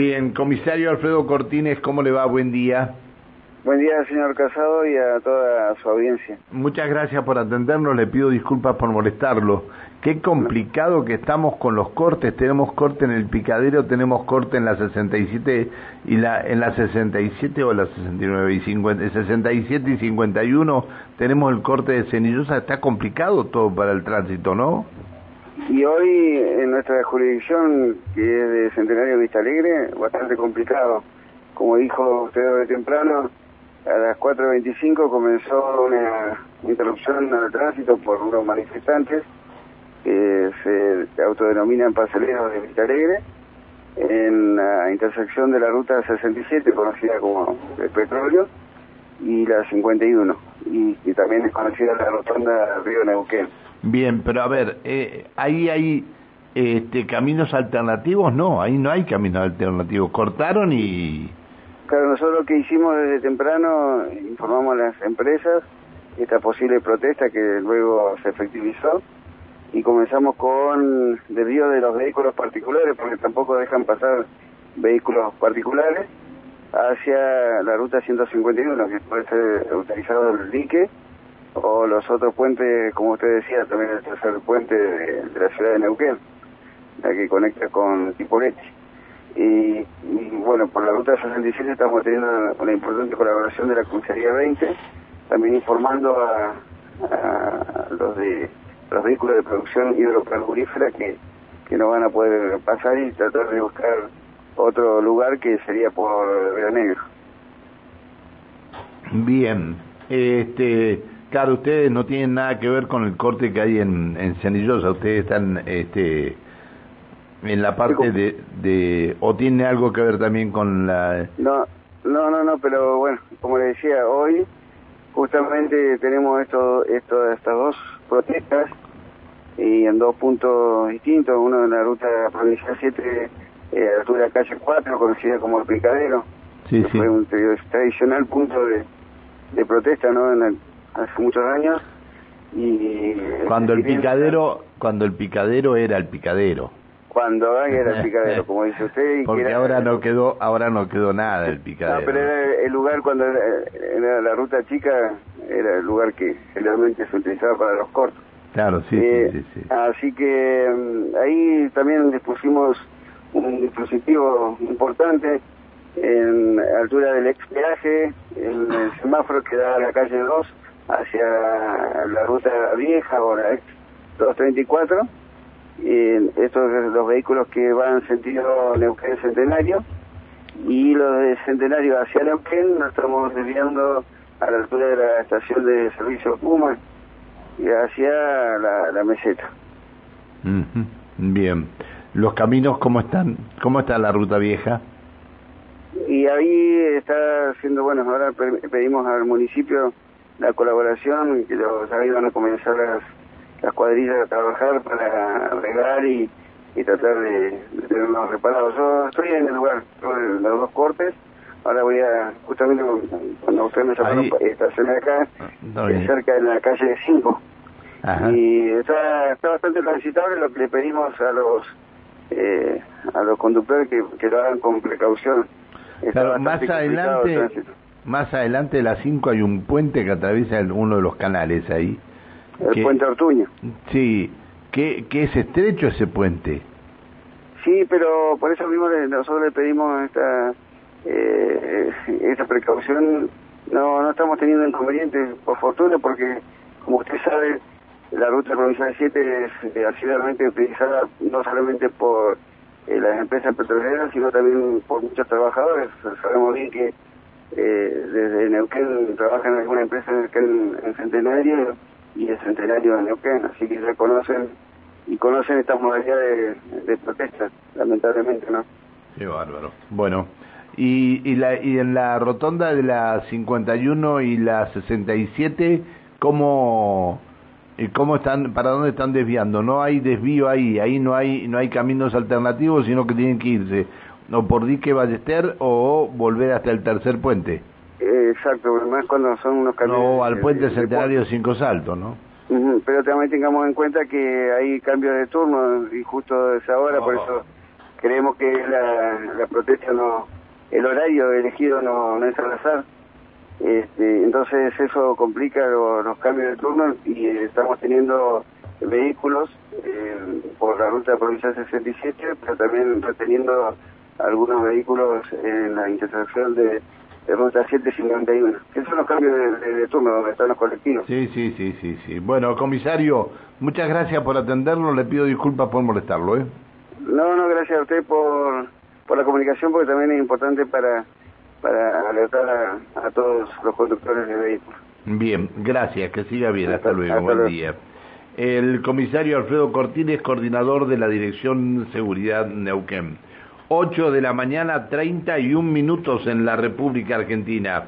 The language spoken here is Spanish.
Bien, comisario Alfredo Cortines, ¿cómo le va? Buen día. Buen día, señor Casado, y a toda su audiencia. Muchas gracias por atendernos, le pido disculpas por molestarlo. Qué complicado que estamos con los cortes, tenemos corte en el picadero, tenemos corte en la 67 y la en la 67 o la 69 y 50, 67 y 51 tenemos el corte de Cenillosa, está complicado todo para el tránsito, ¿no? Y hoy en nuestra jurisdicción, que es de Centenario Vista Alegre, bastante complicado. Como dijo usted de temprano, a las 4.25 comenzó una interrupción al tránsito por unos manifestantes que se autodenominan parceleros de Vista Alegre en la intersección de la ruta 67, conocida como el petróleo, y la 51, y, y también es conocida la rotonda Río Neuquén. Bien, pero a ver, eh, ahí hay este, caminos alternativos, no, ahí no hay caminos alternativos, cortaron y... Claro, nosotros lo que hicimos desde temprano, informamos a las empresas esta posible protesta que luego se efectivizó y comenzamos con desvío de los vehículos particulares, porque tampoco dejan pasar vehículos particulares, hacia la ruta 151, que puede ser utilizado el dique, o los otros puentes, como usted decía, también el tercer puente de, la ciudad de Neuquén, la que conecta con Tipoleti. Y, y, bueno, por la ruta 67 estamos teniendo una importante colaboración de la Comisaría 20, también informando a, a los de los vehículos de producción hidrocarburífera que, que no van a poder pasar y tratar de buscar otro lugar que sería por Río Negro. Bien, este, claro, ustedes no tienen nada que ver con el corte que hay en, en Cenillosa, ustedes están este, en la parte de, de, o tiene algo que ver también con la... No, no, no, no, pero bueno, como le decía, hoy justamente tenemos esto, esto, estas dos protestas y en dos puntos distintos, uno en la ruta provincial 7, eh, altura de calle 4, conocida como el Picadero, sí, que sí. fue un tradicional punto de, de protesta ¿no? En el, hace muchos años. y Cuando el picadero, cuando el picadero era el picadero. Cuando era el picadero, como dice usted. Y Porque era, ahora no quedó, ahora no quedó nada el picadero. No, pero era el lugar cuando era, era la ruta chica, era el lugar que generalmente se utilizaba para los cortos. Claro, sí, Eh, sí, sí, sí. Así que mm, ahí también dispusimos un dispositivo importante en altura del ex peaje, en el semáforo que da a la calle 2 hacia la ruta vieja o la ex 234. Y estos los vehículos que van sentido Neuquén Centenario y los de Centenario hacia Neuquén nos estamos desviando a la altura de la estación de servicio Puma y hacia la, la meseta. Bien. Los caminos, ¿cómo están? ¿Cómo está la ruta vieja? Y ahí está haciendo, bueno, ahora pe- pedimos al municipio la colaboración, que los, ahí van a comenzar las, las cuadrillas a trabajar para arreglar y, y tratar de, de tenerlos reparados. Yo estoy en el lugar, en los dos cortes, ahora voy a, justamente cuando usted me llamaron estacionar acá, bien. cerca de la calle 5. Ajá. y está, está bastante transitable lo que le pedimos a los eh, a los conductores que, que lo hagan con precaución. Está Claro, más adelante. Más adelante de las 5 hay un puente que atraviesa uno de los canales ahí. El que- puente Ortuño. Sí, que, que es estrecho ese puente. Sí, pero por eso mismo le- nosotros le pedimos esta eh, esta precaución. No no estamos teniendo inconvenientes, por fortuna, porque como usted sabe, la ruta provincial 7 es eh, asiduamente utilizada no solamente por eh, las empresas petroleras, sino también por muchos trabajadores. Sabemos bien que eh, desde Neuquén trabajan en alguna empresa en, Neuquén, en Centenario y el Centenario de Neuquén, así que ya conocen y conocen estas modalidades de, protesta, lamentablemente, ¿no? Qué bárbaro. Bueno, y, y, la, y en la rotonda de la 51 y la 67, ¿cómo, y cómo están, para dónde están desviando? No hay desvío ahí, ahí no hay, no hay caminos alternativos, sino que tienen que irse o por dique Ballester o volver hasta el tercer puente. Eh, exacto, más cuando son unos camiones... No, al puente centenario Cinco Saltos, ¿no? Pero también tengamos en cuenta que hay cambios de turno y justo a esa hora, por Oh. eso creemos que la, la protesta no, el horario elegido no, no es al azar. Este, entonces eso complica los cambios de turno y estamos teniendo vehículos eh, por la ruta provincial 67, pero también reteniendo algunos vehículos en la intersección de, ruta 751. Esos son los cambios de, turno donde están los colectivos. Sí, sí, sí, sí, sí. Bueno, comisario, muchas gracias por atenderlo. Le pido disculpas por molestarlo, ¿eh? No, no, gracias a usted por, por la comunicación, porque también es importante para, para alertar a, todos los conductores de vehículos. Bien, gracias, que siga bien. Hasta, luego, buen día. El comisario Alfredo Cortines, coordinador de la Dirección Seguridad Neuquén. 8 de la mañana, 31 minutos en la República Argentina.